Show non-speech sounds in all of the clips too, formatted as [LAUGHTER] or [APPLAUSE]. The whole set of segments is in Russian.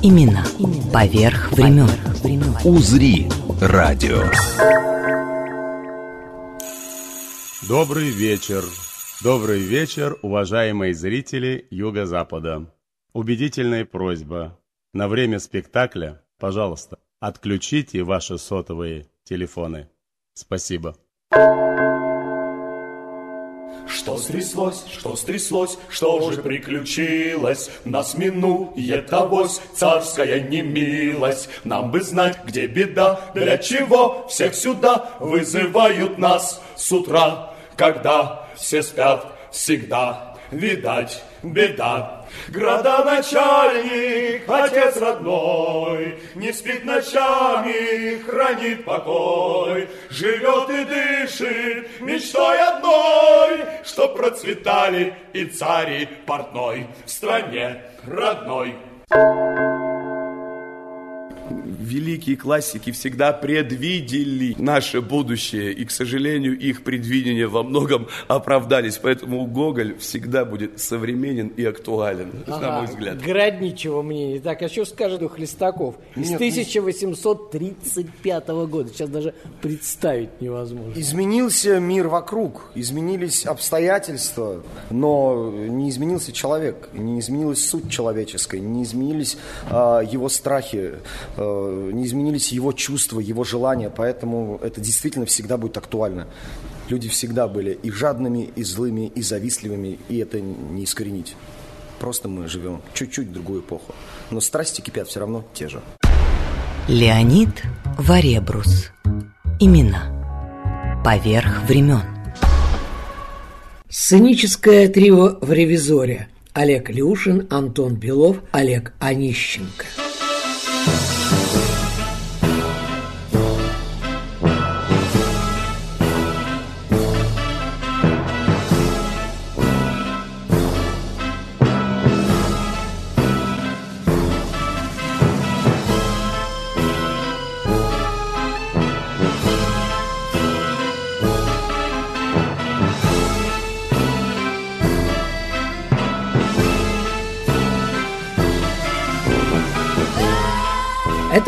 Баребруса Именно поверх времен. «Узри» радио. Добрый вечер. Добрый вечер, уважаемые зрители Юго-Запада. Убедительная просьба. На время спектакля, пожалуйста, отключите ваши сотовые телефоны. Спасибо. Что стряслось, что стряслось, что же приключилось? Нас минует авось царская немилость. Нам бы знать, где беда, для чего всех сюда вызывают нас с утра, когда все спят всегда. Видать, беда. Градоначальник, отец родной, Не спит ночами, хранит покой, Живет и дышит мечтой одной, Чтоб процветали и цари портной В стране родной великие классики всегда предвидели наше будущее, и, к сожалению, их предвидения во многом оправдались. Поэтому Гоголь всегда будет современен и актуален, ага, на мой взгляд. Городничего мнения. Так, а что скажет Хлестаков? Из 1835 года. Сейчас даже представить невозможно. Изменился мир вокруг, изменились обстоятельства, но не изменился человек, не изменилась суть человеческая, не изменились э, его страхи, э, не изменились его чувства, его желания, поэтому это действительно всегда будет актуально. Люди всегда были и жадными, и злыми, и завистливыми, и это не искоренить. Просто мы живем чуть-чуть в другую эпоху. Но страсти кипят все равно те же. Леонид Варебрус. Имена. Поверх времен. Сценическое трио в ревизоре. Олег Люшин, Антон Белов, Олег Онищенко.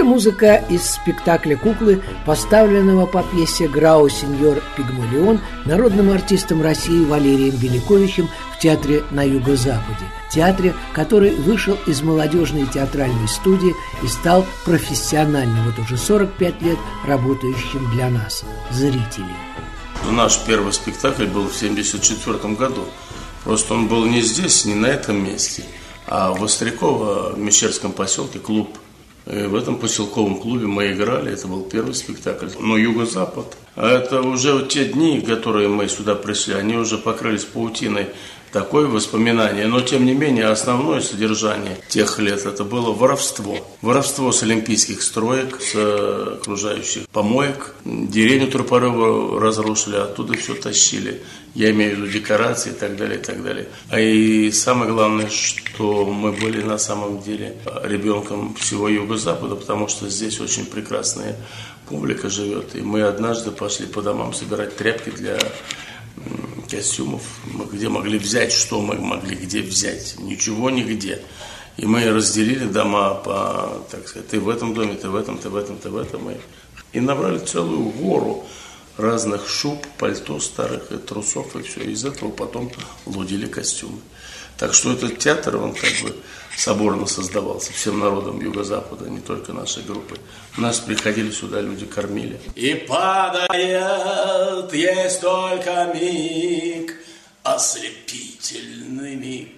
Это музыка из спектакля «Куклы», поставленного по пьесе «Грау сеньор Пигмалион» народным артистом России Валерием Великовичем в театре на Юго-Западе. Театре, который вышел из молодежной театральной студии и стал профессионально вот уже 45 лет работающим для нас, зрителей. Наш первый спектакль был в 1974 году. Просто он был не здесь, не на этом месте, а в Остряково, в Мещерском поселке, клуб в этом поселковом клубе мы играли, это был первый спектакль. Но Юго-Запад, а это уже те дни, которые мы сюда пришли, они уже покрылись паутиной такое воспоминание, но тем не менее основное содержание тех лет это было воровство. Воровство с олимпийских строек, с окружающих помоек. Деревню Тропарова разрушили, оттуда все тащили. Я имею в виду декорации и так далее, и так далее. А и самое главное, что мы были на самом деле ребенком всего Юго-Запада, потому что здесь очень прекрасная публика живет. И мы однажды пошли по домам собирать тряпки для костюмов. Мы где могли взять, что мы могли где взять? Ничего нигде. И мы разделили дома по, так сказать, ты в этом доме, ты в этом, ты в этом, ты в этом. И, и набрали целую гору разных шуб, пальто старых и трусов, и все. Из этого потом лудили костюмы. Так что этот театр, он как бы соборно создавался всем народом Юго-Запада, не только нашей группы. Нас приходили сюда, люди кормили. И падает, есть только миг, ослепительный миг.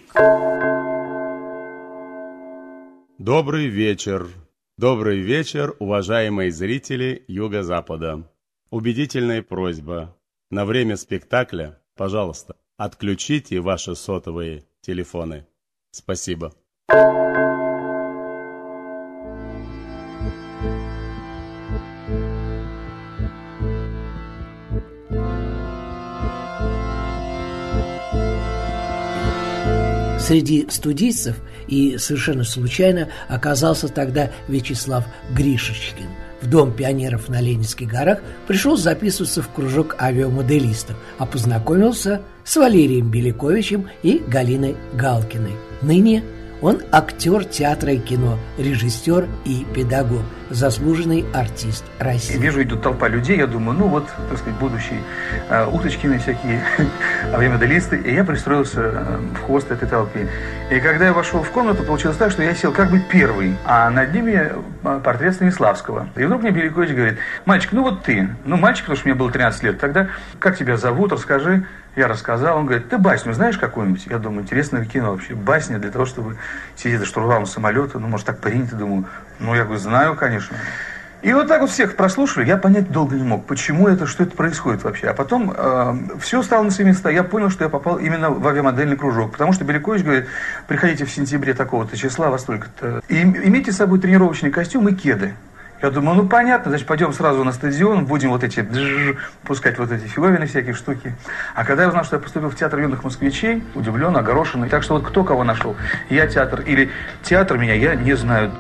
Добрый вечер. Добрый вечер, уважаемые зрители Юго-Запада. Убедительная просьба. На время спектакля, пожалуйста, отключите ваши сотовые телефоны. Спасибо. Среди студийцев и совершенно случайно оказался тогда Вячеслав Гришечкин. В Дом пионеров на Ленинских горах пришел записываться в кружок авиамоделистов, а познакомился с Валерием Беляковичем и Галиной Галкиной, ныне он актер театра и кино, режиссер и педагог, заслуженный артист России. Вижу, идет толпа людей, я думаю, ну вот, так сказать, будущие э, уточкины всякие, [LAUGHS] авиамоделисты, и я пристроился э, в хвост этой толпы. И когда я вошел в комнату, получилось так, что я сел как бы первый, а над ними э, портрет Станиславского. И вдруг мне Белякович говорит, мальчик, ну вот ты, ну мальчик, потому что мне было 13 лет, тогда как тебя зовут, расскажи. Я рассказал, он говорит, ты басню знаешь какую-нибудь? Я думаю, интересное кино вообще. Басня для того, чтобы сидеть за штурвалом самолета, ну, может, так принято, думаю. Ну, я говорю, знаю, конечно. И вот так вот всех прослушали, я понять долго не мог, почему это, что это происходит вообще. А потом э, все стало на свои места. Я понял, что я попал именно в авиамодельный кружок. Потому что Белякович говорит, приходите в сентябре такого-то числа, во столько-то. И имейте с собой тренировочный костюм и кеды. Я думаю, ну понятно, значит, пойдем сразу на стадион, будем вот эти пускать вот эти фиговины всякие штуки. А когда я узнал, что я поступил в театр юных москвичей, удивлен, огорошенный. Так что вот кто кого нашел, я театр или театр меня, я не знаю.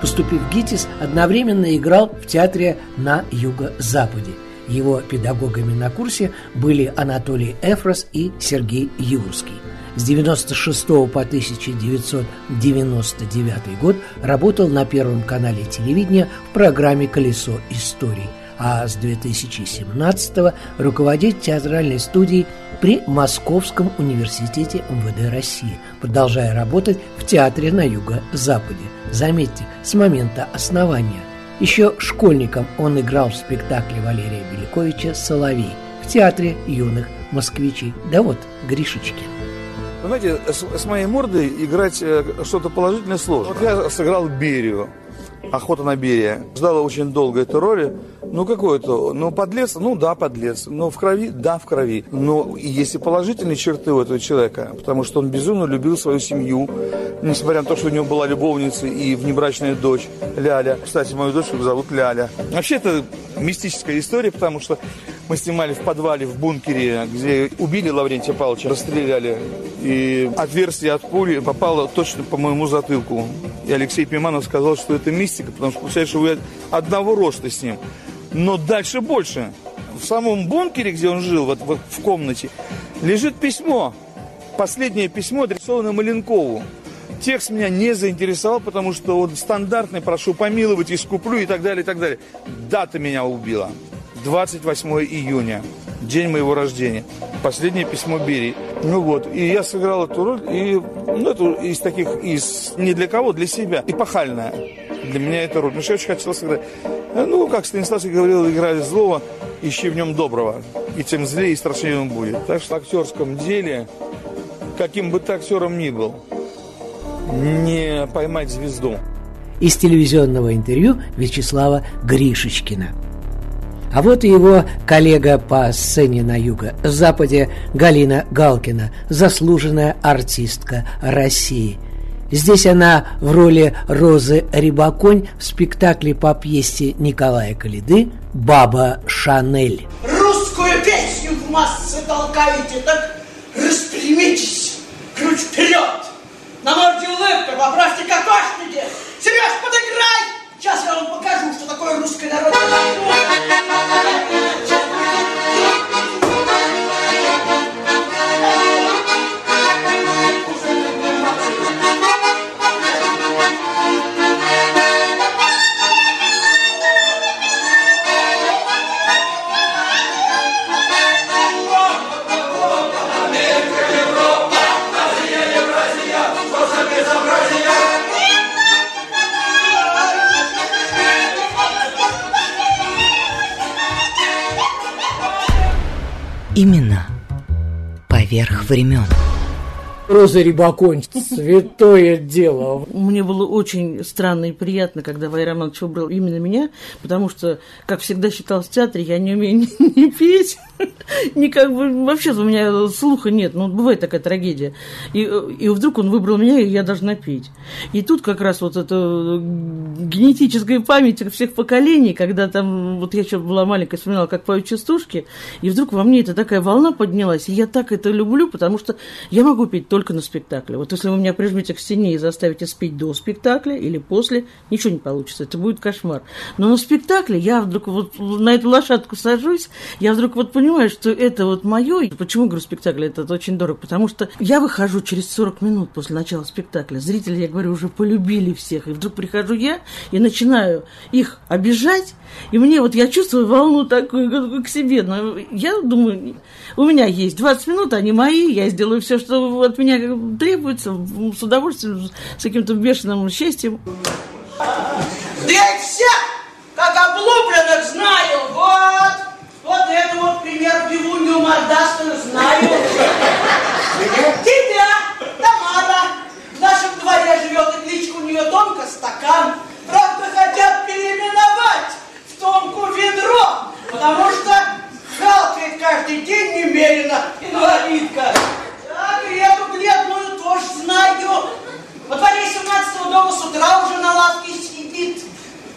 Поступив в ГИТИС, одновременно играл в театре на юго-западе. Его педагогами на курсе были Анатолий Эфрос и Сергей Юрский. С 96 по 1999 год работал на Первом канале телевидения в программе «Колесо историй», а с 2017 руководит театральной студией при Московском университете МВД России, продолжая работать в театре на юго-западе. Заметьте, с момента основания. Еще школьником он играл в спектакле Валерия Беляковича «Соловей» в театре юных москвичей. Да вот, Гришечкин. Знаете, с, с моей мордой играть э, что-то положительное сложно. Вот я сыграл Берию. Охота на Берия. Ждала очень долго этой роли. Ну, какой это? Ну, подлец? Ну, да, подлец. Но в крови? Да, в крови. Но есть и положительные черты у этого человека, потому что он безумно любил свою семью, несмотря на то, что у него была любовница и внебрачная дочь Ляля. Кстати, мою дочь зовут Ляля. Вообще, это мистическая история, потому что мы снимали в подвале, в бункере, где убили Лаврентия Павловича, расстреляли. И отверстие от пули попало точно по моему затылку. И Алексей Пиманов сказал, что это мистика, потому что, представляешь, вы одного роста с ним. Но дальше больше. В самом бункере, где он жил, вот, вот в комнате, лежит письмо. Последнее письмо, адресованное Маленкову. Текст меня не заинтересовал, потому что он стандартный, прошу помиловать, искуплю и так далее, и так далее. Дата меня убила. 28 июня, день моего рождения. Последнее письмо Берии. Ну вот, и я сыграл эту роль, и ну, эту из таких, из не для кого, для себя, эпохальная. Для меня эта роль, потому я очень хотел сыграть. Ну, как Станиславский говорил, играли злого, ищи в нем доброго. И тем злее и страшнее он будет. Так что в актерском деле, каким бы ты актером ни был, не поймать звезду. Из телевизионного интервью Вячеслава Гришечкина. А вот и его коллега по сцене на юго-западе Галина Галкина, заслуженная артистка России. Здесь она в роли Розы Рибаконь в спектакле по пьесе Николая Калиды «Баба Шанель». Русскую песню в массы толкаете, так распрямитесь, ключ вперед! На морде улыбка, поправьте кокошники! Сереж, подыграй! Сейчас я вам покажу, что такое русское народное Именно поверх времен. Роза Рибаконь, святое дело. Мне было очень странно и приятно, когда Валерий Романович выбрал именно меня, потому что, как всегда считал в театре, я не умею ни, [LAUGHS] ни петь, [LAUGHS] Никак вообще у меня слуха нет, ну, бывает такая трагедия. И, и вдруг он выбрал меня, и я должна петь. И тут как раз вот эта генетическая память всех поколений, когда там, вот я еще была маленькая, вспоминала, как поют частушки, и вдруг во мне эта такая волна поднялась, и я так это люблю, потому что я могу петь только на спектакле. Вот если вы меня прижмете к стене и заставите спеть до спектакля или после, ничего не получится, это будет кошмар. Но на спектакле я вдруг вот на эту лошадку сажусь, я вдруг вот понимаю, что это вот мое. Почему говорю спектакль, это очень дорого? Потому что я выхожу через 40 минут после начала спектакля. Зрители, я говорю, уже полюбили всех. И вдруг прихожу я и начинаю их обижать. И мне вот, я чувствую волну такую к себе. Но я думаю, у меня есть 20 минут, они мои, я сделаю все, что от меня требуется, с удовольствием, с каким-то бешеным счастьем. Да я всех, как облупленных, знаю, вот. Вот это пивунью мордастую знаю. Тебя, Тамара, в нашем дворе живет, и кличка у нее Томка Стакан. Правда, хотят переименовать в Томку Ведро, потому что халкает каждый день немерено, инвалидка. Так, и эту бледную тоже знаю. Во дворе 17 дома с утра уже на лавке сидит.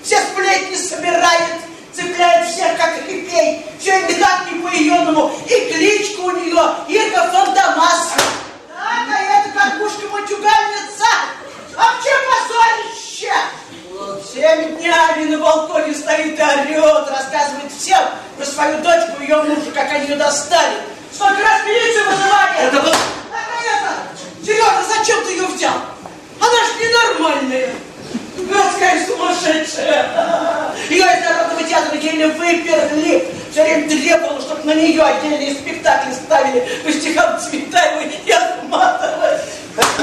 Все сплетни собирает, цепляет всех, как репей. Все никак не по-иному. И кличка у нее Ирка Фантомас. Так, а это как пушка-матюгальница. А в чем позорище? Всеми днями на балконе стоит и орет, рассказывает всем про свою дочку и ее мужа, как они ее достали. Сколько раз милицию вызывали? Это вот... Так, это... Сережа, зачем ты ее взял? Она же ненормальная. Городская сумасшедшая. Ее из Народного театра еле выперли. Все время требовала, чтобы на нее отдельные спектакли ставили по стихам Цветаевой и Ахматовой.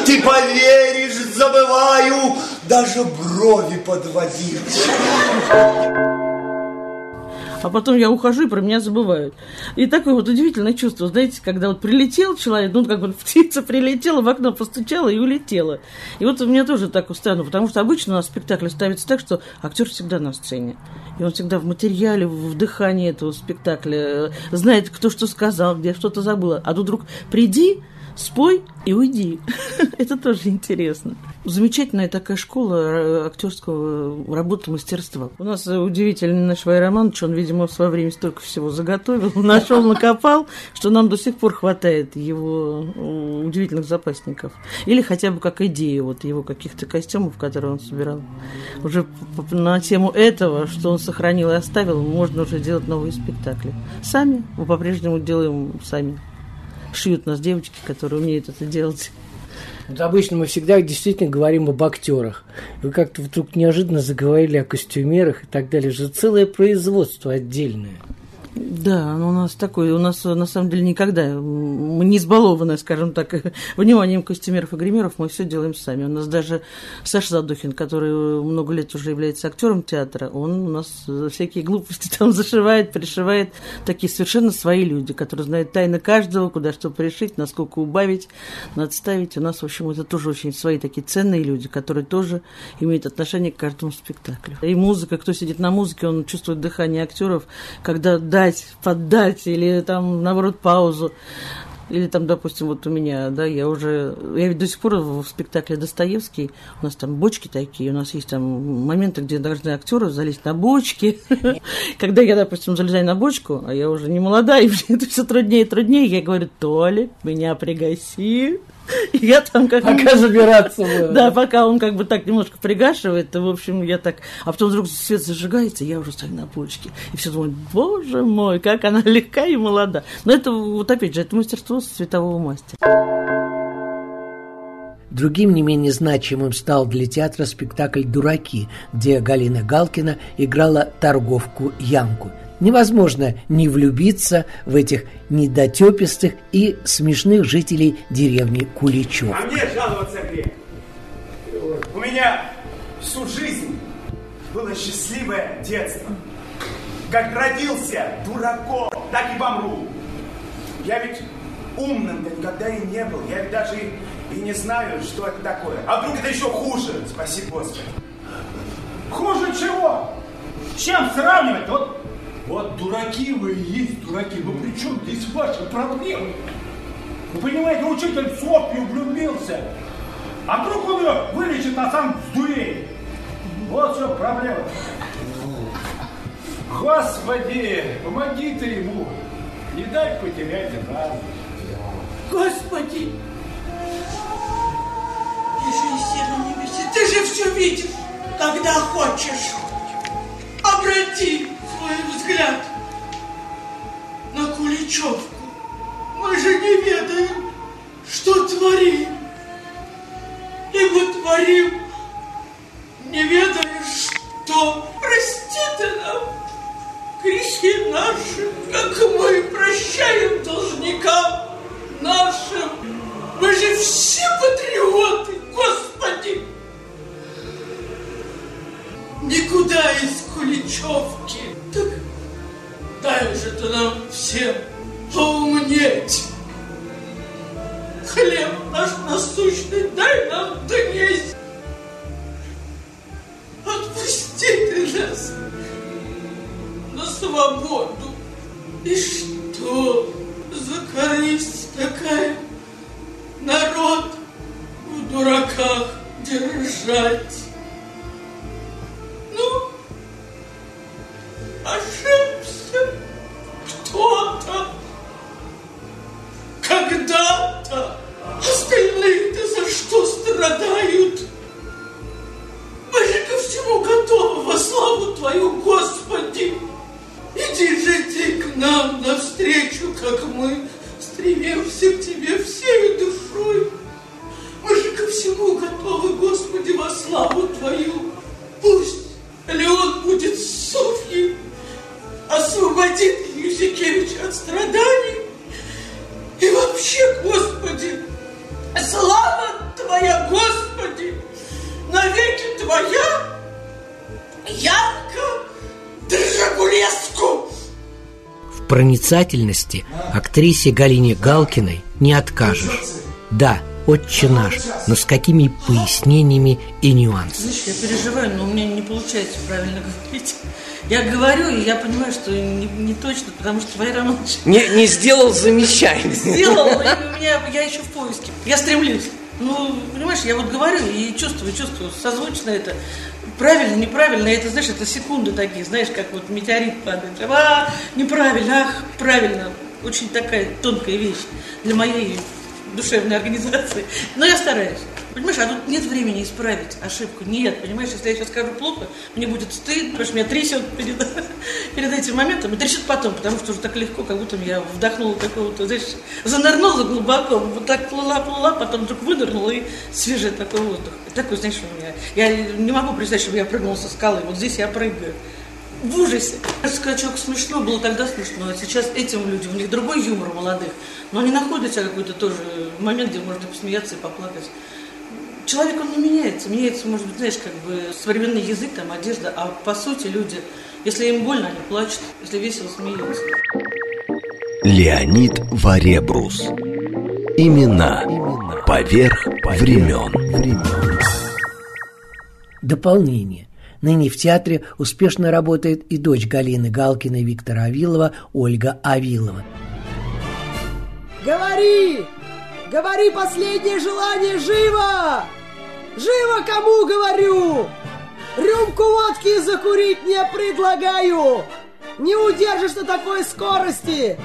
Ты поверишь, забываю даже брови подводить. А потом я ухожу, и про меня забывают. И такое вот удивительное чувство, знаете, когда вот прилетел человек, ну, как бы [LAUGHS] птица прилетела, в окно постучала и улетела. И вот у меня тоже так устроено, потому что обычно у нас спектакль ставится так, что актер всегда на сцене. И он всегда в материале, в дыхании этого спектакля, э, знает, кто что сказал, где что-то забыла. А тут вдруг приди, спой и уйди. [LAUGHS] Это тоже интересно. Замечательная такая школа э, актерского работы, мастерства. У нас удивительный наш Вайроман, он, видимо, в свое время столько всего заготовил, [LAUGHS] нашел, накопал, что нам до сих пор хватает его э, удивительных запасников. Или хотя бы как идея вот его каких-то костюмов, которые он собирал. Уже на тему этого, что он сохранил и оставил, можно уже делать новые спектакли. Сами, мы по-прежнему делаем сами шьют нас девочки, которые умеют это делать. Вот обычно мы всегда действительно говорим об актерах. Вы как-то вдруг неожиданно заговорили о костюмерах и так далее. же целое производство отдельное. Да, ну, у нас такое, у нас на самом деле никогда, мы не избалованы, скажем так, [LAUGHS] вниманием костюмеров и гримеров, мы все делаем сами. У нас даже Саша Задухин, который много лет уже является актером театра, он у нас всякие глупости [LAUGHS] там зашивает, пришивает, такие совершенно свои люди, которые знают тайны каждого, куда что пришить, насколько убавить, надставить. У нас, в общем, это тоже очень свои такие ценные люди, которые тоже имеют отношение к каждому спектаклю. И музыка, кто сидит на музыке, он чувствует дыхание актеров, когда да, поддать, поддать, или там, наоборот, паузу. Или там, допустим, вот у меня, да, я уже, я ведь до сих пор в спектакле Достоевский, у нас там бочки такие, у нас есть там моменты, где должны актеры залезть на бочки. [LAUGHS] Когда я, допустим, залезаю на бочку, а я уже не молодая, и [LAUGHS] мне это все труднее и труднее, я говорю, Толик, меня пригаси. [LAUGHS] Я там как Пока забираться [LAUGHS] было. Да, пока он как бы так немножко пригашивает, то, в общем, я так... А потом вдруг свет зажигается, я уже стою на почке. И все думают, боже мой, как она [LAUGHS] легка и молода. Но это, вот опять же, это мастерство светового мастера. Другим не менее значимым стал для театра спектакль «Дураки», где Галина Галкина играла торговку Янку – Невозможно не влюбиться в этих недотепистых и смешных жителей деревни Куличев. А мне жаловаться грех. У меня всю жизнь было счастливое детство. Как родился дураком, так и помру. Я ведь умным-то никогда и не был. Я ведь даже и, не знаю, что это такое. А вдруг это еще хуже? Спаси Господи. Хуже чего? Чем сравнивать? Вот Вот дураки вы и есть дураки. Ну при чем здесь ваши проблемы? Вы понимаете, учитель в Софью влюбился. А вдруг он ее вылечит, а сам сдуреет. Вот все проблема. Господи, помоги ты ему. Не дай потерять разум. Господи! Ты же и сильно не висит. Ты же все видишь, когда хочешь. Обрати свой взгляд на Куличевку. Мы же не ведаем, что творим. И мы творим, не ведая, что. Прости ты нам грехи наши, как мы прощаем должникам нашим. Мы же все патриоты, Господи! Никуда из Куличевки. Дай уже ты нам всем поумнеть. Хлеб наш насущный дай нам донести. Отпусти ты нас на свободу. И что за корысть такая? Народ в дураках держать. Ну, ошибся Янка Држагулеску. В проницательности актрисе Галине Галкиной не откажешь. Да, отче наш, но с какими пояснениями и нюансами. Знаешь, я переживаю, но у меня не получается правильно говорить. Я говорю, и я понимаю, что не, не точно, потому что Вайра Романович Не, не сделал замечание. сделал, и у меня, я еще в поиске. Я стремлюсь. Ну, понимаешь, я вот говорю и чувствую, чувствую, созвучно это. Правильно, неправильно, это, знаешь, это секунды такие, знаешь, как вот метеорит падает. А, неправильно, ах, правильно. Очень такая тонкая вещь для моей душевной организации. Но я стараюсь. Понимаешь, а тут нет времени исправить ошибку. Нет, понимаешь, если я сейчас скажу плохо, мне будет стыд, потому что меня трясет перед, [LAUGHS] перед этим моментом. И трясет потом, потому что уже так легко, как будто я вдохнула какого-то, знаешь, занырнула глубоко, вот так плыла-плыла, потом вдруг вынырнула и свежий такой воздух. И такой, знаешь, у меня... Я не могу представить, чтобы я прыгнула со скалы. Вот здесь я прыгаю. В ужасе. Скачок смешно, было тогда смешно, а сейчас этим людям, у них другой юмор у молодых. Но они находят себя какой-то тоже момент, где можно посмеяться и поплакать. Человек, он не меняется. Меняется, может быть, знаешь, как бы современный язык, там, одежда, а по сути люди, если им больно, они плачут, если весело, смеются. Леонид Варебрус. Имена поверх времен. Дополнение. Ныне в театре успешно работает и дочь Галины Галкиной Виктора Авилова Ольга Авилова. Говори! Говори последнее желание живо! Живо кому говорю! Рюмку водки закурить не предлагаю! Не удержишь на такой скорости!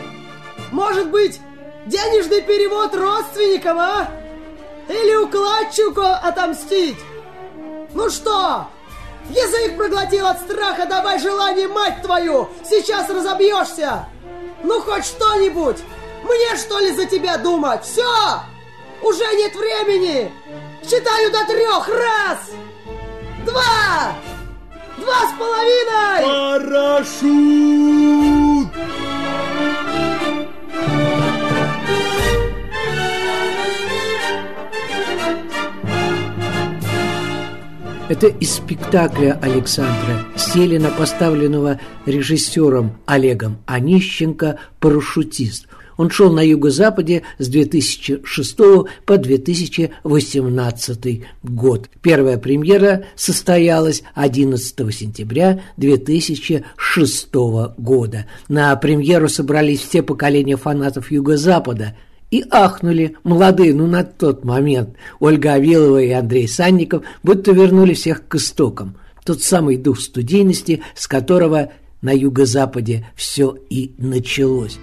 Может быть, денежный перевод родственникам, а? Или укладчику отомстить? Ну что, язык проглотил от страха, давай желание, мать твою! Сейчас разобьешься! Ну хоть что-нибудь! Мне что ли за тебя думать? Все! Уже нет времени! Считаю до трех! Раз! Два! Два с половиной! Парашют! Это из спектакля Александра Селина, поставленного режиссером Олегом Онищенко «Парашютист». Он шел на юго-западе с 2006 по 2018 год. Первая премьера состоялась 11 сентября 2006 года. На премьеру собрались все поколения фанатов юго-запада – и ахнули молодые, ну, на тот момент, Ольга Авилова и Андрей Санников, будто вернули всех к истокам. Тот самый дух студийности, с которого на юго-западе все и началось.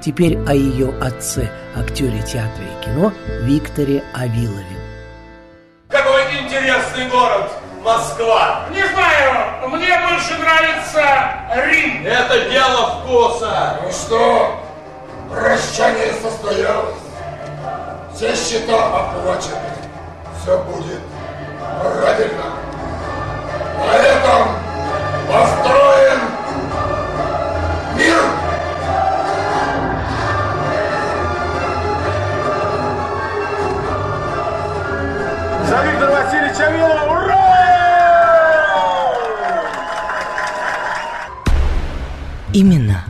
Теперь о ее отце, актере театра и кино Викторе Авилове. Какой интересный город Москва. Не знаю, мне больше нравится Рим. Это дело вкуса. Ну что, прощание состоялось. Все счета оплачены. Все будет правильно. На этом построен мир. За Виктора Васильевича Авилова! Ура! Именно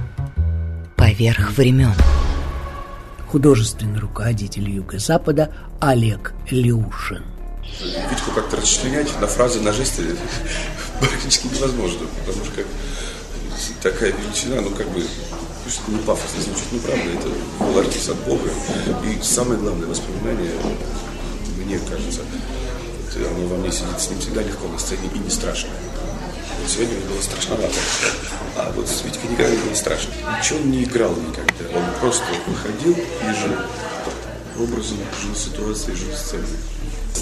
поверх времен. Художественный руководитель Юго-Запада Олег Леушин. Витьку как-то расчленять на фразы, на жесты [LAUGHS] практически невозможно, потому что как такая величина, ну как бы, пусть не пафосно звучит, но правда, это был артист от Бога. И самое главное воспоминание, мне кажется, оно во мне сидит, с ним всегда легко на сцене и не страшно. Сегодня мне было страшновато. А вот с Витькой никогда не было страшно. Ничего он не играл никогда. Он просто выходил и жил образом, жил ситуацией, жил сценой.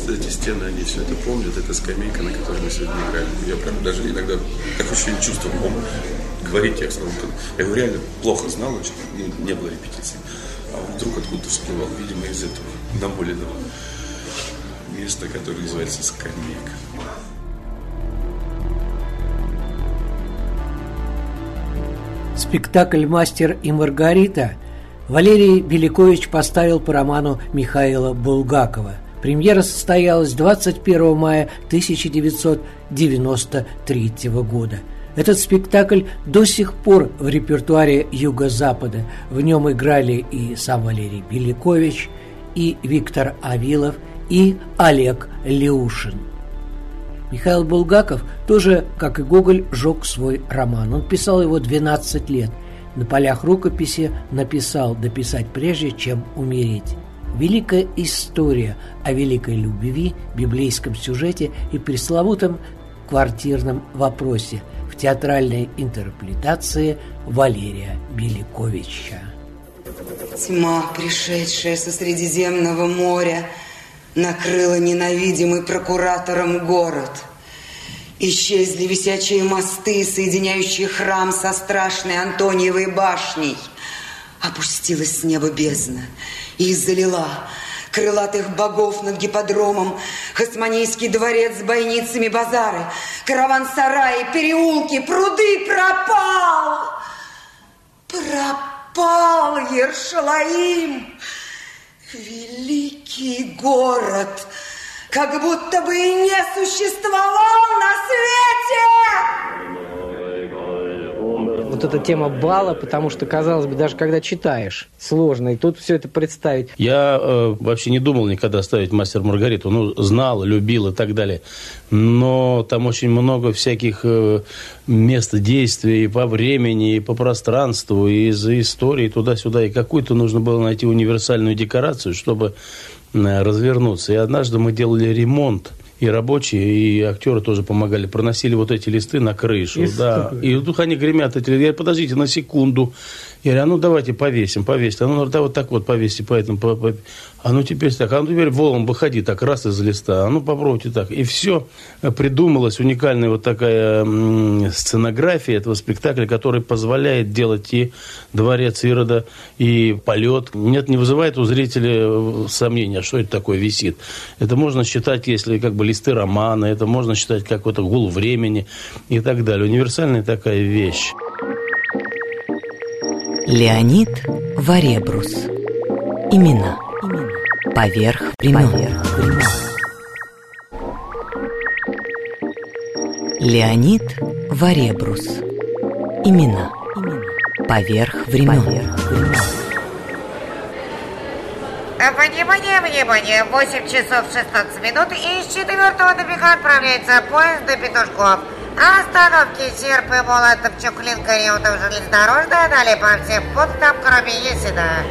Эти стены, они все это помнят, это скамейка, на которой мы сегодня играли. Я прям даже иногда так очень чувствовал, он говорит текст. Он, я его реально плохо знал, очень, ну, не было репетиций. А он вдруг откуда-то всплывал, видимо, из этого намоленного места, которое называется скамейка. Спектакль «Мастер и Маргарита» Валерий Белякович поставил по роману Михаила Булгакова. Премьера состоялась 21 мая 1993 года. Этот спектакль до сих пор в репертуаре Юго-Запада. В нем играли и сам Валерий Белякович, и Виктор Авилов, и Олег Леушин. Михаил Булгаков тоже, как и Гоголь, жег свой роман. Он писал его 12 лет. На полях рукописи написал «дописать прежде, чем умереть». Великая история о великой любви, библейском сюжете и пресловутом квартирном вопросе в театральной интерпретации Валерия Беляковича. Тьма, пришедшая со Средиземного моря, накрыла ненавидимый прокуратором город. Исчезли висячие мосты, соединяющие храм со страшной Антониевой башней. Опустилась с неба бездна и залила крылатых богов над гиподромом, Хасманийский дворец с бойницами базары, караван-сараи, переулки, пруды пропал. Пропал Ершалаим. Великий город, как будто бы и не существовал на свете! Вот эта тема бала, потому что, казалось бы, даже когда читаешь, сложно, и тут все это представить. Я э, вообще не думал никогда ставить «Мастер Маргариту». Ну, знал, любил и так далее. Но там очень много всяких э, мест действия и по времени, и по пространству, и из истории туда-сюда. И какую-то нужно было найти универсальную декорацию, чтобы э, развернуться. И однажды мы делали ремонт и рабочие, и актеры тоже помогали, проносили вот эти листы на крышу. И да. стукают. И вдруг они гремят, эти, я говорю, подождите на секунду. Я говорю, а ну давайте повесим, повесьте. А ну да, вот так вот повесьте, поэтому, по, по- а ну теперь так, а ну теперь волом выходи так, раз из листа, а ну попробуйте так. И все придумалась уникальная вот такая сценография этого спектакля, который позволяет делать и дворец Ирода, и полет. Нет, не вызывает у зрителя э, сомнения, что это такое висит. Это можно считать, если как бы листы романа, это можно считать как какой-то гул времени и так далее. Универсальная такая вещь. Леонид Варебрус. Имена. Поверх времен. Леонид Варебрус. Имена. Поверх времен. Внимание, внимание! 8 часов 16 минут и с четвертого добега отправляется поезд до Петушков. Остановки Серп и Молотов, Чуклинка, Реутов, железнодорожная, далее по всем пунктам, кроме Есина.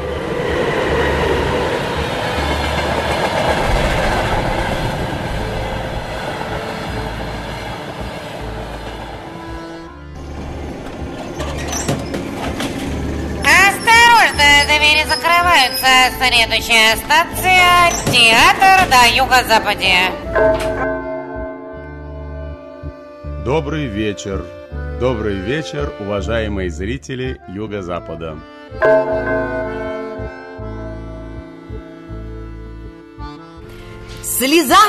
Двери закрываются. Следующая станция – театр на юго-западе. Добрый вечер. Добрый вечер, уважаемые зрители Юго-Запада. Слеза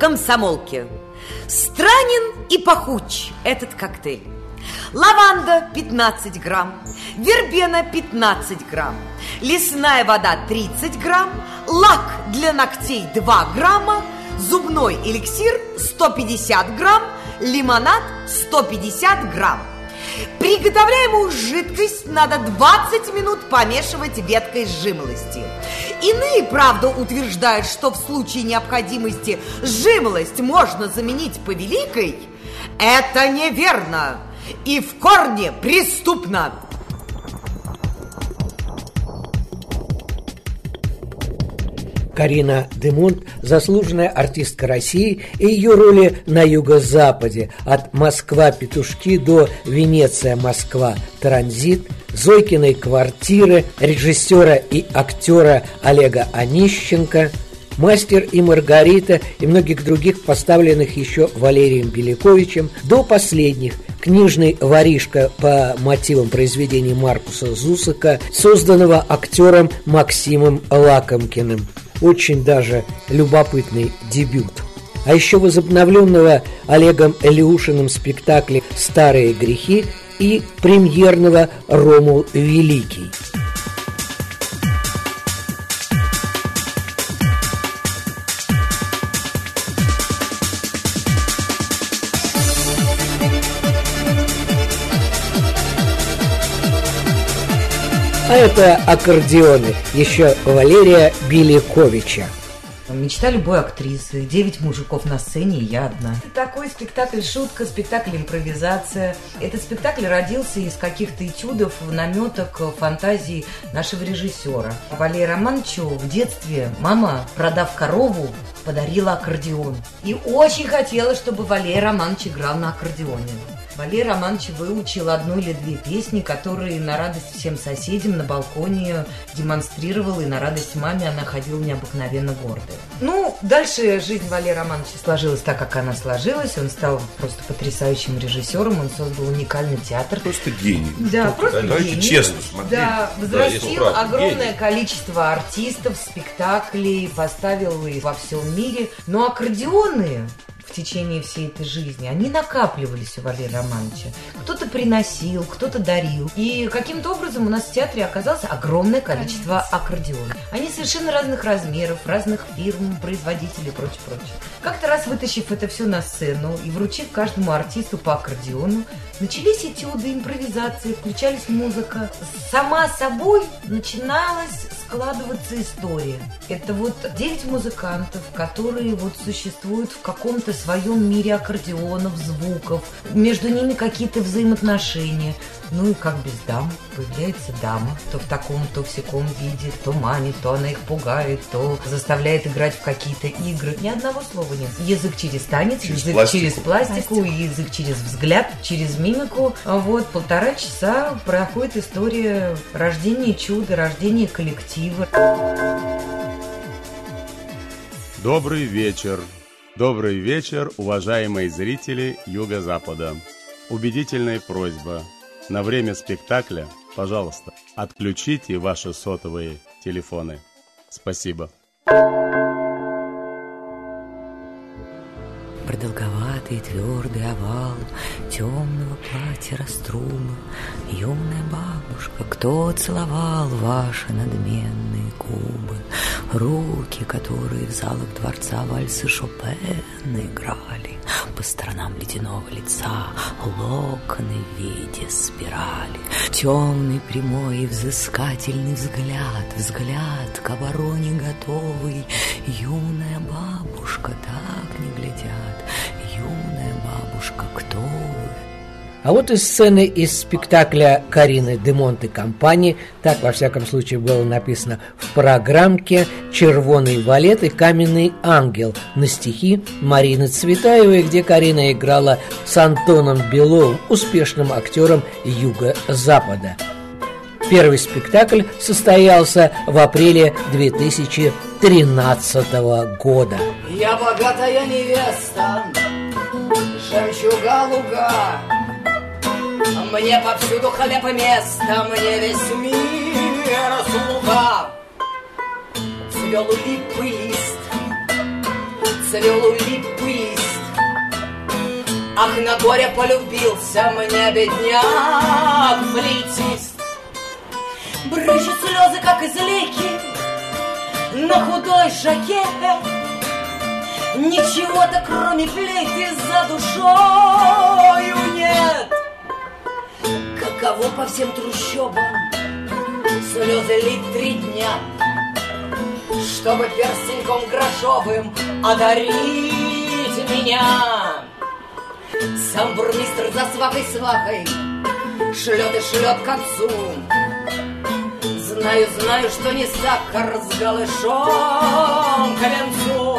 комсомолки. Странен и пахуч этот коктейль. Лаванда 15 грамм, вербена 15 грамм, лесная вода 30 грамм, лак для ногтей 2 грамма, зубной эликсир 150 грамм, лимонад 150 грамм. Приготовляемую жидкость надо 20 минут помешивать веткой жимолости. Иные, правда, утверждают, что в случае необходимости жимолость можно заменить повеликой. Это неверно и в корне преступно. Карина Демонт – заслуженная артистка России и ее роли на юго-западе от «Москва-петушки» до «Венеция-Москва» «Транзит», Зойкиной квартиры, режиссера и актера Олега Онищенко, «Мастер и Маргарита» и многих других поставленных еще Валерием Беляковичем до последних. Книжный воришка по мотивам произведений Маркуса Зусака, созданного актером Максимом Лакомкиным очень даже любопытный дебют. А еще возобновленного Олегом Элеушиным спектакля «Старые грехи» и премьерного «Ромул Великий». А это аккордеоны, еще Валерия Беляковича. Мечта любой актрисы. Девять мужиков на сцене, и я одна. Это такой спектакль шутка, спектакль импровизация. Этот спектакль родился из каких-то этюдов, наметок, фантазий нашего режиссера. Валерию Романовичу в детстве мама, продав корову, подарила аккордеон. И очень хотела, чтобы Валерий Романович играл на аккордеоне. Валерий Романович выучил одну или две песни, которые на радость всем соседям на балконе демонстрировал, и на радость маме она ходила необыкновенно гордая. Ну, дальше жизнь Валерия Романовича сложилась так, как она сложилась. Он стал просто потрясающим режиссером, он создал уникальный театр. Просто гений. Да, просто Давайте гений. честно смотреть. Да, Да, взрастил правда, огромное гений. количество артистов, спектаклей, поставил их во всем мире. Но аккордеоны в течение всей этой жизни, они накапливались у Валерия Романовича. Кто-то приносил, кто-то дарил. И каким-то образом у нас в театре оказалось огромное количество аккордеонов. Они совершенно разных размеров, разных фирм, производителей и прочее, прочее. Как-то раз вытащив это все на сцену и вручив каждому артисту по аккордеону, начались этюды, импровизации, включались музыка. Сама собой начиналась складываться история. Это вот девять музыкантов, которые вот существуют в каком-то своем мире аккордеонов, звуков. Между ними какие-то взаимоотношения. Ну и как без дам появляется дама, то в таком, то в всяком виде, то манит, то она их пугает, то заставляет играть в какие-то игры. Ни одного слова нет. Язык через танец, Через язык пластику. через пластику, язык через взгляд, через мимику. Вот полтора часа проходит история рождения чуда, рождения коллектива. Добрый вечер. Добрый вечер, уважаемые зрители Юго-Запада. Убедительная просьба. На время спектакля, пожалуйста, отключите ваши сотовые телефоны. Спасибо. Продолговатый твердый овал Темного платья раструбы Юная бабушка, кто целовал Ваши надменные губы? Руки, которые в залах дворца Вальсы Шопена играли По сторонам ледяного лица Локоны в виде спирали. Темный, прямой и взыскательный взгляд Взгляд к обороне готовый Юная бабушка, так не глядят Юная бабушка, кто вы? А вот из сцены из спектакля Карины Демонт и компании, так во всяком случае было написано в программке «Червоный валет и каменный ангел» на стихи Марины Цветаевой, где Карина играла с Антоном Беловым, успешным актером Юго-Запада. Первый спектакль состоялся в апреле 2013 года. Я богатая невеста, жемчуга луга, Мне повсюду хлеб и место, мне весь мир слуга. Цвел липый лист, цвел липый лист, Ах, на горе полюбился мне бедняк флейтист. Брызжут слезы, как из лейки, на худой жаке. Ничего-то, кроме флейты, за душою нет. Каково по всем трущобам слезы лить три дня, Чтобы перстеньком грошовым одарить меня. Сам бурмистр за свахой-свахой шлет и шлет к отцу. Знаю, знаю, что не сахар с голышом коленцу.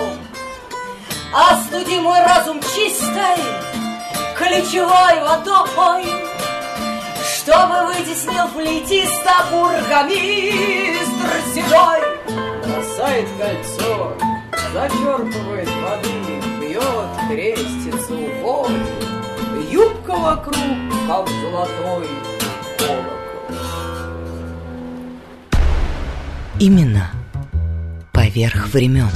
Остуди мой разум чистой, ключевой водой, Чтобы вытеснил флейтиста бургомистр седой. Бросает кольцо, зачерпывает воды, Бьет крестицу, уходит, Юбка вокруг, как золотой Имена поверх времен.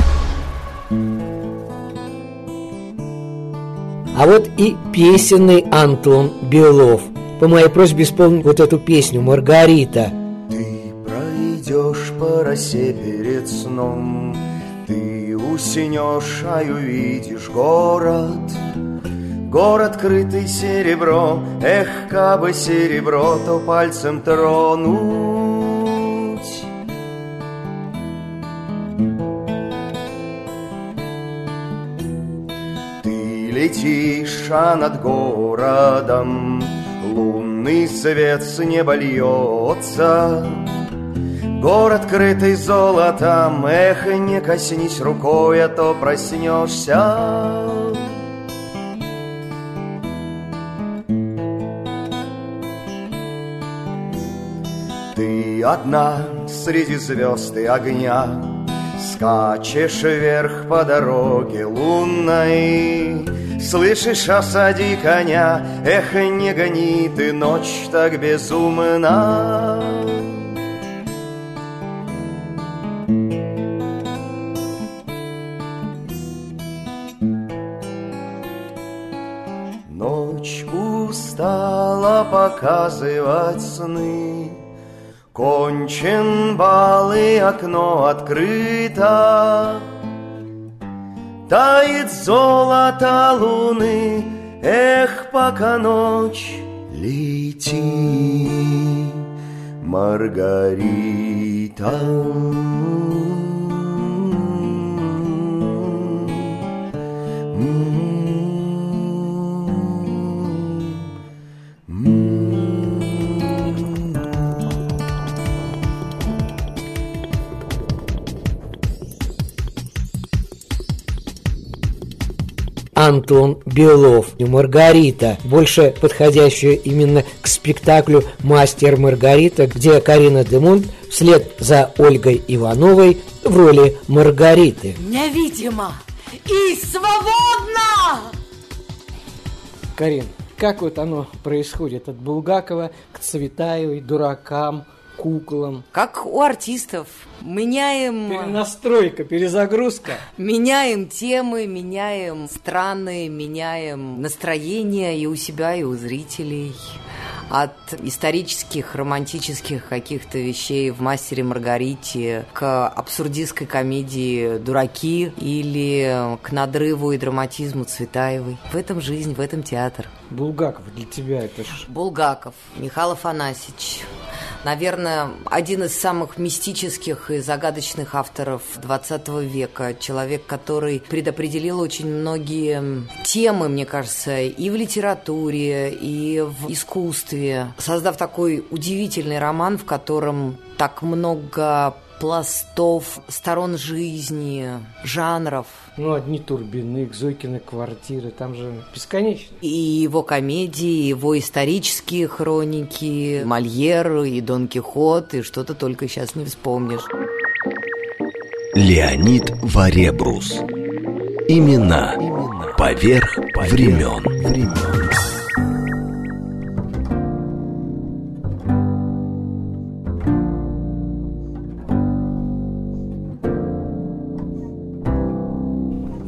А вот и песенный Антон Белов по моей просьбе исполнил вот эту песню «Маргарита». Пройдешь по росе перед сном Ты уснешь, а увидишь город Город, крытый серебром Эх, кабы серебро, то пальцем тронуть летишь, над городом. Лунный свет с неба льется. Город, крытый золотом Эх, не коснись рукой, а то проснешься. Ты одна среди звезд и огня Скачешь вверх по дороге лунной Слышишь, осади коня Эх, не гони ты ночь так безумно Ночь устала показывать сны. Кончен бал и окно открыто Тает золото луны Эх, пока ночь лети Маргарита Антон Белов и Маргарита, больше подходящая именно к спектаклю «Мастер Маргарита», где Карина Демонт вслед за Ольгой Ивановой в роли Маргариты. Невидимо и свободно! Карин, как вот оно происходит от Булгакова к Цветаевой, дуракам, куклам. Как у артистов. Меняем... Перенастройка, перезагрузка. Меняем темы, меняем страны, меняем настроение и у себя, и у зрителей. От исторических, романтических каких-то вещей в «Мастере Маргарите» к абсурдистской комедии «Дураки» или к надрыву и драматизму Цветаевой. В этом жизнь, в этом театр. Булгаков для тебя это ж... Булгаков, Михаил Афанасьевич. Наверное, один из самых мистических и загадочных авторов 20 века. Человек, который предопределил очень многие темы, мне кажется, и в литературе, и в искусстве, создав такой удивительный роман, в котором так много пластов, сторон жизни, жанров. Ну, одни турбины, Зойкины квартиры, там же бесконечно. И его комедии, его исторические хроники, Мольер, и Дон Кихот, и что-то только сейчас не вспомнишь. Леонид Варебрус. Имена. Поверх времен.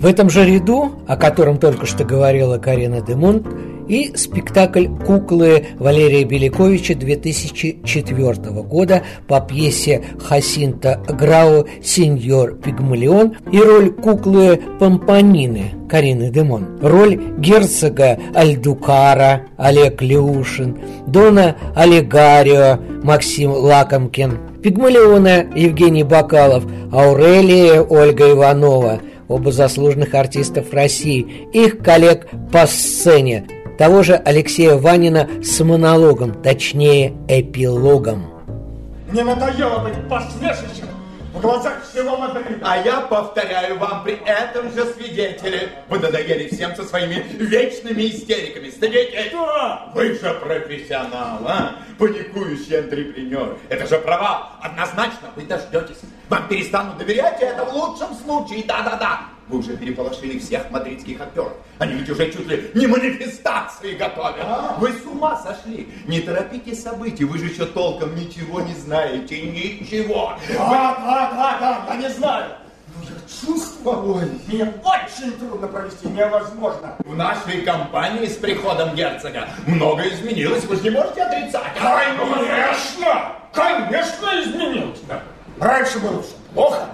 В этом же ряду, о котором только что говорила Карина Демонт, и спектакль «Куклы» Валерия Беляковича 2004 года по пьесе Хасинта Грау «Сеньор Пигмалион» и роль куклы Помпанины Карины Демон, роль герцога Альдукара Олег Леушин, Дона Олегарио Максим Лакомкин, Пигмалиона Евгений Бакалов, Аурелия Ольга Иванова – оба заслуженных артистов России, их коллег по сцене, того же Алексея Ванина с монологом, точнее эпилогом. Мне надоело быть посмешищем в глазах всего Мадрида. А я повторяю вам при этом же свидетеле. Вы надоели всем со своими вечными истериками. Стыдите? Что? Вы же профессионал, а? Паникующий антрепренер. Это же провал. Однозначно вы дождетесь. Вам перестанут доверять, и это в лучшем случае. Да-да-да. Вы уже переполошили всех мадридских актеров. Они ведь уже чуть ли не манифестации готовят. А? Вы с ума сошли. Не торопите события. Вы же еще толком ничего не знаете. Ничего. Да, да, да, да, я не знаю. Но я чувствую, меня очень трудно провести, невозможно. В нашей компании с приходом герцога многое изменилось, вы же не можете отрицать. Конечно, конечно изменилось. Раньше было все плохо,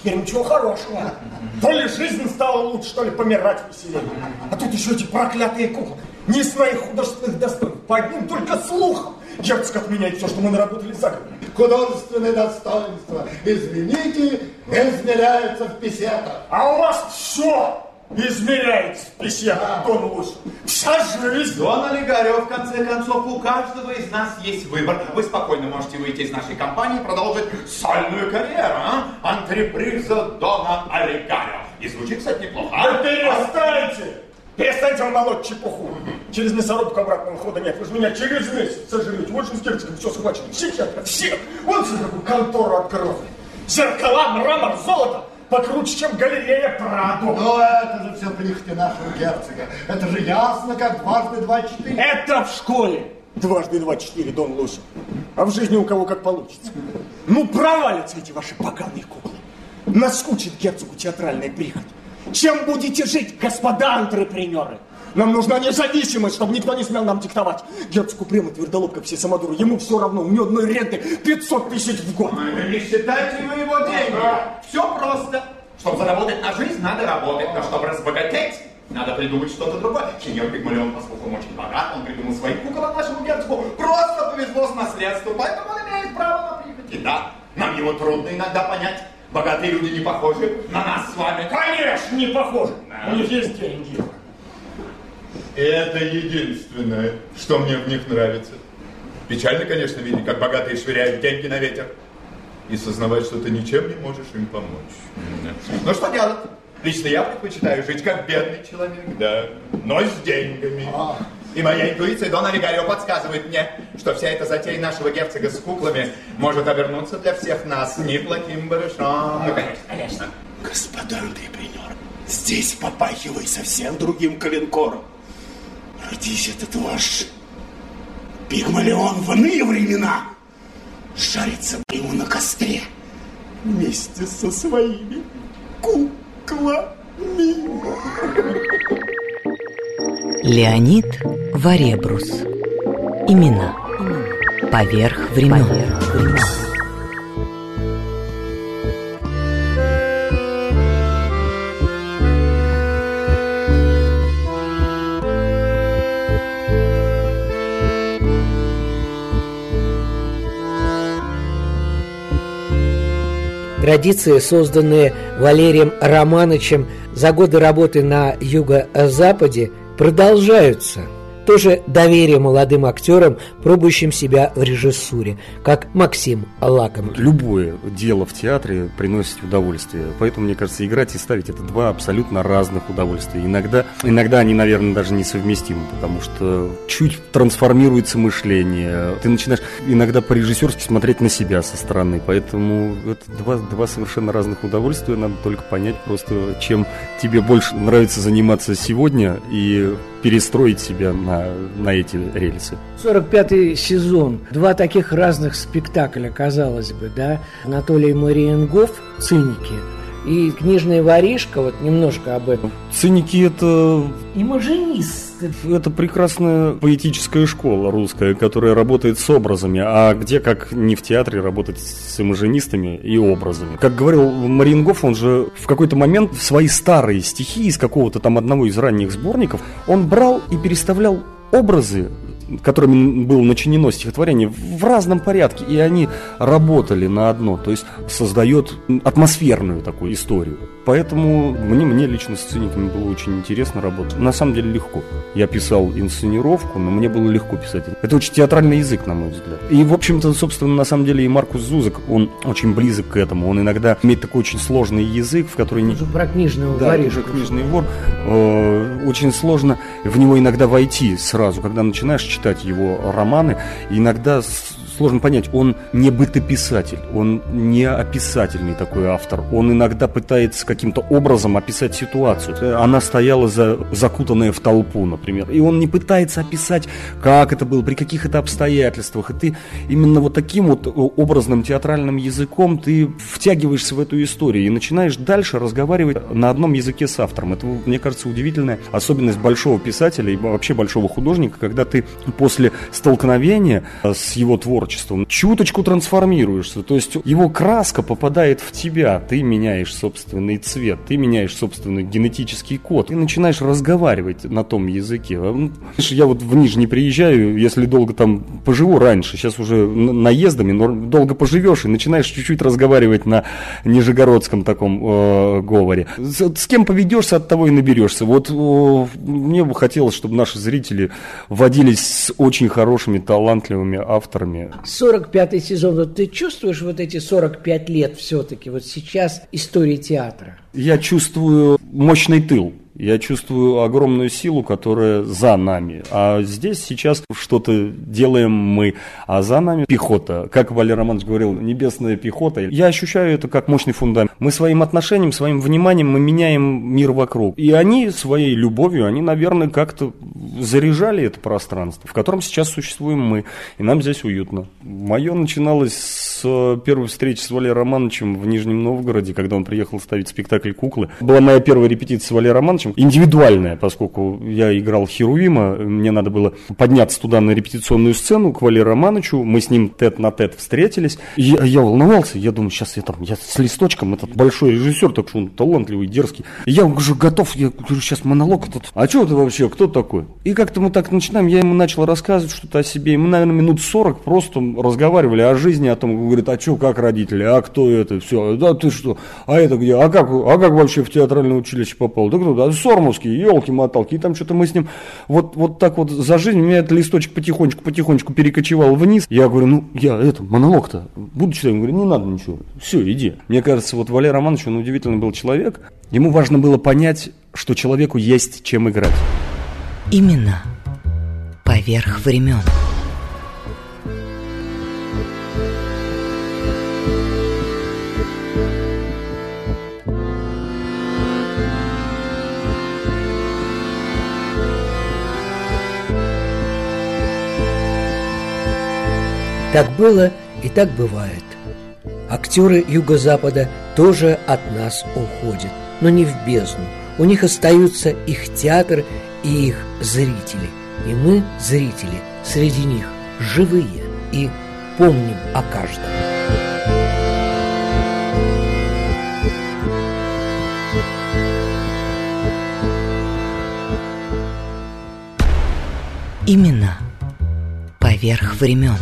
теперь ничего хорошего. То ли жизнь стала лучше, то ли помирать веселее. А тут еще эти проклятые куклы. Не своих художественных достоинств, по одним только слухам. Герцог отменяет все, что мы наработали за год. Художественные достоинства, извините, измеряются в песетах. А у вас все измеряется песетах, Дон Лусь. Вся жизнь. Дон Олигарио, в конце концов, у каждого из нас есть выбор. Вы спокойно можете выйти из нашей компании и продолжить сольную карьеру, а? Антреприза Дона Олигарио. И звучит, кстати, неплохо. а? Вы перестаньте! Перестаньте вам молоть чепуху. Через мясорубку обратного хода нет. Вы же меня через месяц сожрете. Вот же с герцогом все схвачено. Все четко, все. Вот же какую контору открыл. Зеркала, мрамор, золото. Покруче, чем галерея Прадо. Ну, это же все прихоти нашего герцога. Это же ясно, как дважды два четыре. Это в школе. Дважды два четыре, Дон Луси. А в жизни у кого как получится. Ну, провалятся эти ваши поганые куклы. Наскучит герцогу театральная прихоть. Чем будете жить, господа антрепренеры? Нам нужна независимость, чтобы никто не смел нам диктовать. Герцог упрямый твердолоб, как все самодуры. Ему все равно, у него одной ренты 500 тысяч в год. Не считайте вы его деньги. Все просто. Чтобы заработать на жизнь, надо работать. Но чтобы разбогатеть, надо придумать что-то другое. Сеньор Пигмалион, поскольку он очень богат, он придумал свои кукол нашему герцогу. Просто повезло с наследством, поэтому он имеет право на прихоти. Да, нам его трудно иногда понять. Богатые люди не похожи на нас с вами. Конечно, не похожи. У них есть деньги. Это единственное, что мне в них нравится. Печально, конечно, видеть, как богатые швыряют деньги на ветер. И сознавать, что ты ничем не можешь им помочь. Но что делать? Лично я предпочитаю жить как бедный человек, да, но с деньгами. И моя интуиция Дон Олигарио подсказывает мне, что вся эта затея нашего герцога с куклами может обернуться для всех нас неплохим барышом. Ну, конечно, конечно. Господа антрепренер, здесь попахивай совсем другим калинкором. Родись этот ваш Пигмалион в иные времена. жарится ему на костре вместе со своими куклами. Леонид Варебрус. Имена. Поверх времен. Поверх времен. Традиции, созданные Валерием Романовичем за годы работы на Юго-Западе, продолжаются – тоже доверие молодым актерам, пробующим себя в режиссуре, как Максим Лакомов. Любое дело в театре приносит удовольствие. Поэтому, мне кажется, играть и ставить это два абсолютно разных удовольствия. Иногда, иногда они, наверное, даже несовместимы, потому что чуть трансформируется мышление. Ты начинаешь иногда по-режиссерски смотреть на себя со стороны. Поэтому это два, два совершенно разных удовольствия. Надо только понять просто, чем тебе больше нравится заниматься сегодня и перестроить себя на, на эти рельсы. 45-й сезон. Два таких разных спектакля, казалось бы, да? Анатолий Мариенгоф «Циники» и «Книжная воришка», вот немножко об этом. «Циники» — это... Имажинист. Это прекрасная поэтическая школа русская, которая работает с образами, а где, как не в театре, работать с имажинистами и образами. Как говорил Мариенгоф, он же в какой-то момент свои старые стихи из какого-то там одного из ранних сборников, он брал и переставлял образы которыми было начинено стихотворение, в разном порядке, и они работали на одно, то есть создает атмосферную такую историю. Поэтому мне, мне лично с циниками было очень интересно работать. На самом деле легко. Я писал инсценировку, но мне было легко писать. Это очень театральный язык, на мой взгляд. И, в общем-то, собственно, на самом деле и Маркус Зузак, он очень близок к этому. Он иногда имеет такой очень сложный язык, в который... Не... Про книжного да, воришку. книжный вор. Э, очень сложно в него иногда войти сразу, когда начинаешь читать его романы. Иногда сложно понять, он не бытописатель, он не описательный такой автор. Он иногда пытается каким-то образом описать ситуацию. Она стояла за, закутанная в толпу, например. И он не пытается описать, как это было, при каких это обстоятельствах. И ты именно вот таким вот образным театральным языком ты втягиваешься в эту историю и начинаешь дальше разговаривать на одном языке с автором. Это, мне кажется, удивительная особенность большого писателя и вообще большого художника, когда ты после столкновения с его творчеством творчеством, чуточку трансформируешься, то есть его краска попадает в тебя, ты меняешь собственный цвет, ты меняешь собственный генетический код, ты начинаешь разговаривать на том языке. А, я вот в Нижний приезжаю, если долго там поживу раньше, сейчас уже наездами, но долго поживешь и начинаешь чуть-чуть разговаривать на нижегородском таком э, говоре. С, с кем поведешься, от того и наберешься. Вот э, мне бы хотелось, чтобы наши зрители водились с очень хорошими, талантливыми авторами. 45-й сезон, вот ты чувствуешь вот эти 45 лет все-таки, вот сейчас истории театра? Я чувствую мощный тыл. Я чувствую огромную силу, которая за нами. А здесь сейчас что-то делаем мы, а за нами пехота. Как Валерий Романович говорил, небесная пехота. Я ощущаю это как мощный фундамент. Мы своим отношением, своим вниманием мы меняем мир вокруг. И они своей любовью, они, наверное, как-то заряжали это пространство, в котором сейчас существуем мы. И нам здесь уютно. Мое начиналось с первой встречи с Валерием Романовичем в Нижнем Новгороде, когда он приехал ставить спектакль «Куклы». Была моя первая репетиция с Валерием Романовичем общем, индивидуальная, поскольку я играл Херувима, мне надо было подняться туда на репетиционную сцену к Валерию Романовичу, мы с ним тет на тет встретились, и я, я волновался, я думаю, сейчас я там, я с листочком, этот большой режиссер, так что он талантливый, дерзкий, я уже готов, я говорю, сейчас монолог этот, а что это вообще, кто такой? И как-то мы так начинаем, я ему начал рассказывать что-то о себе, и мы, наверное, минут 40 просто разговаривали о жизни, о том, говорит, а что, как родители, а кто это, все, да ты что, а это где, а как, а как вообще в театральное училище попал, да кто, да Сормовский, елки-моталки, и там что-то мы с ним вот, вот так вот за жизнь, у меня этот листочек потихонечку-потихонечку перекочевал вниз. Я говорю, ну, я это, монолог-то буду читать. Он говорит, не надо ничего, все, иди. Мне кажется, вот Валерий Романович, он удивительный был человек. Ему важно было понять, что человеку есть чем играть. Именно поверх времен. Так было И так бывает. Актеры Юго-Запада тоже от нас уходят, но не в бездну. У них остаются их театр и их зрители. И мы, зрители, среди них живые и помним о каждом. Именно поверх времен.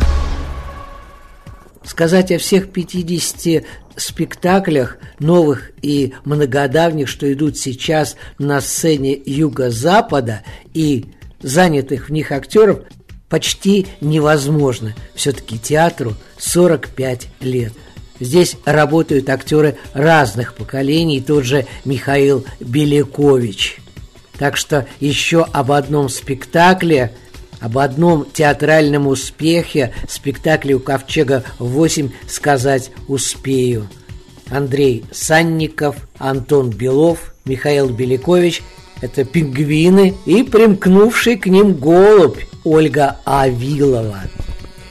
Сказать о всех 50 спектаклях, новых и многодавних, что идут сейчас на сцене Юго-Запада и занятых в них актеров, почти невозможно. Все-таки театру 45 лет. Здесь работают актеры разных поколений, тот же Михаил Белякович. Так что еще об одном спектакле – об одном театральном успехе спектакля у Ковчега-8 сказать успею. Андрей Санников, Антон Белов, Михаил Белякович – это пингвины и примкнувший к ним голубь Ольга Авилова.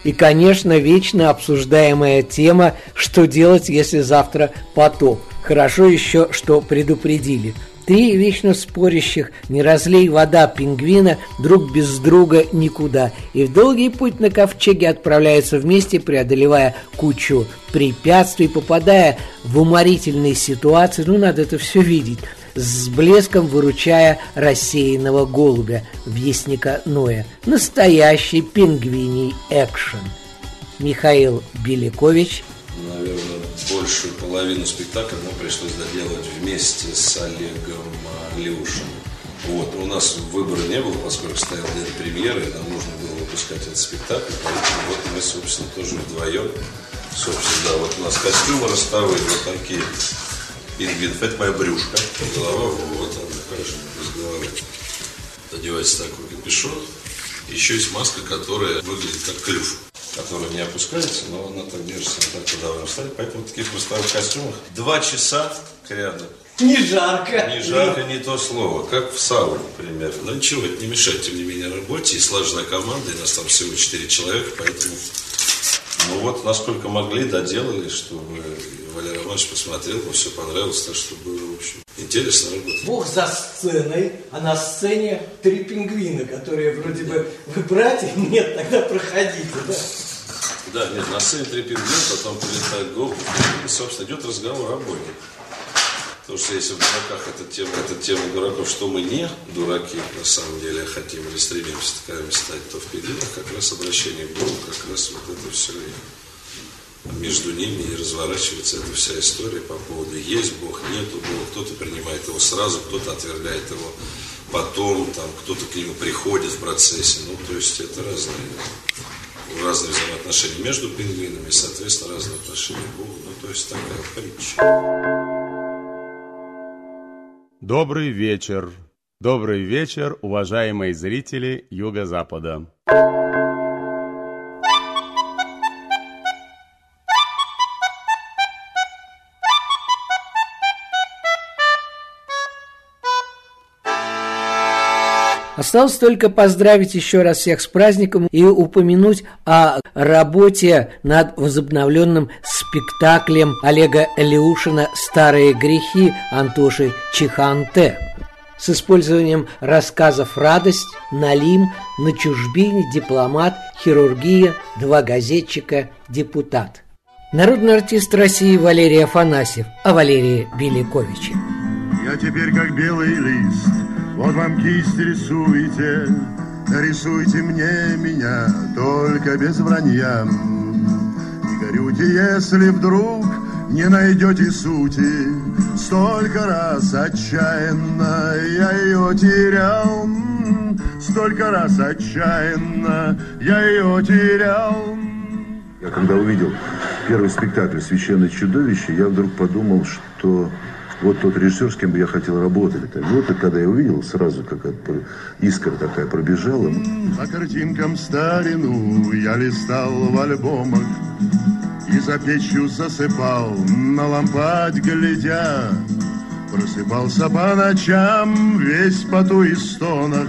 И, конечно, вечно обсуждаемая тема «Что делать, если завтра потоп?» Хорошо еще, что предупредили – Три вечно спорящих, не разлей вода пингвина друг без друга никуда. И в долгий путь на ковчеге отправляются вместе, преодолевая кучу препятствий, попадая в уморительные ситуации. Ну, надо это все видеть с блеском выручая рассеянного голубя, вестника Ноя. Настоящий пингвиний экшен. Михаил Белякович. Наверное, большую половину спектакля нам пришлось доделать вместе с Олегом Леушиным. Вот. У нас выбора не было, поскольку стоял день премьеры, и нам нужно было выпускать этот спектакль, поэтому вот мы, собственно, тоже вдвоем. Собственно, да, вот у нас костюмы ростовые, вот такие пингвинов. Это моя брюшка, голова, вот она, хорошо, без головы. Надевается такой капюшон. Еще есть маска, которая выглядит как клюв которая не опускается, но она так держится, она так подавлена встать. Поэтому в таких простых костюмах два часа рядом. Не жарко. Не жарко, не то слово. Как в сауне, например. Но ничего, это не мешает, тем не менее, работе. И слаженная команда, и нас там всего четыре человека, поэтому... Ну вот, насколько могли, доделали, чтобы Валерий Иванович посмотрел, ему все понравилось, так что было, в общем, интересно работать. Бог за сценой, а на сцене три пингвина, которые вроде бы вы братья, нет, тогда проходите, да? Да, нет, на сцене три пингвина, потом прилетает голубь, и, собственно, идет разговор о Боге. Потому что если в дураках эта тема, эта тема дураков, что мы не дураки, на самом деле, хотим или стремимся таковыми стать, то в пингвинах как раз обращение к Богу, как раз вот это все и между ними и разворачивается эта вся история по поводу есть Бог, нету Бога, кто-то принимает его сразу, кто-то отвергает его потом, там кто-то к нему приходит в процессе, ну, то есть это разные разные взаимоотношения между пингвинами соответственно, разные отношения к Богу. Ну, то есть такая притча. Добрый вечер. Добрый вечер, уважаемые зрители Юго-Запада. Осталось только поздравить еще раз всех с праздником и упомянуть о работе над возобновленным спектаклем Олега Леушина «Старые грехи» Антоши Чиханте с использованием рассказов «Радость», «Налим», «На чужбине», «Дипломат», «Хирургия», «Два газетчика», «Депутат». Народный артист России Валерий Афанасьев о Валерии Беляковиче. Я теперь как белый лист вот вам кисть рисуйте, рисуйте мне меня, только без вранья. Не горюйте, если вдруг не найдете сути, Столько раз отчаянно я ее терял, Столько раз отчаянно я ее терял. Я когда увидел первый спектакль «Священное чудовище», я вдруг подумал, что вот тот режиссер, с кем бы я хотел работать. Вот и когда я увидел, сразу как искра такая пробежала. По картинкам старину я листал в альбомах И за печью засыпал, на лампадь глядя Просыпался по ночам, весь поту и стонах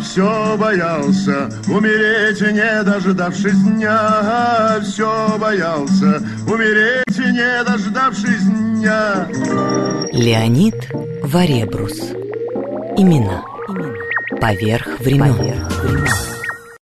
все боялся умереть, не дождавшись дня, все боялся умереть, не дождавшись дня. Леонид Варебрус. Имена. Поверх времен. Поверх времен.